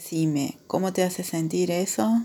Decime, ¿cómo te hace sentir eso?